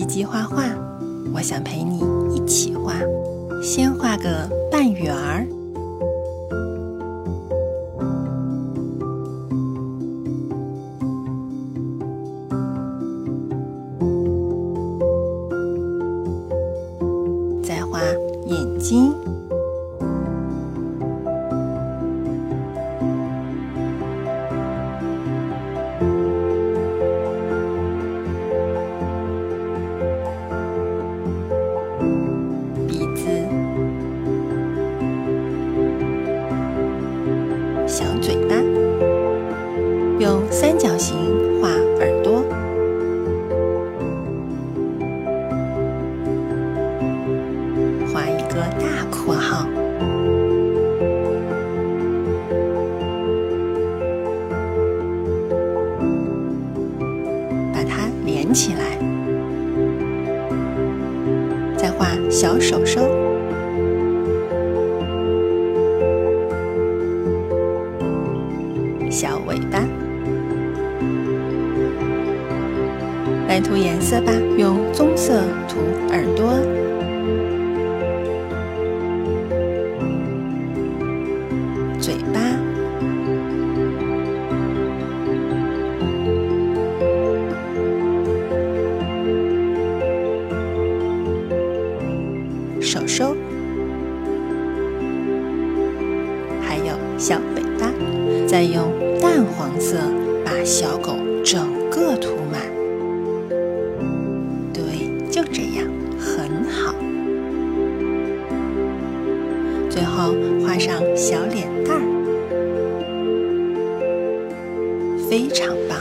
吉吉画画，我想陪你一起画。先画个半圆儿，再画眼睛。小嘴巴，用三角形画耳朵，画一个大括号，把它连起来，再画小手手。小尾巴，来涂颜色吧。用棕色涂耳朵、嘴巴、手手，还有小尾巴。再用淡黄色把小狗整个涂满，对，就这样，很好。最后画上小脸蛋儿，非常棒。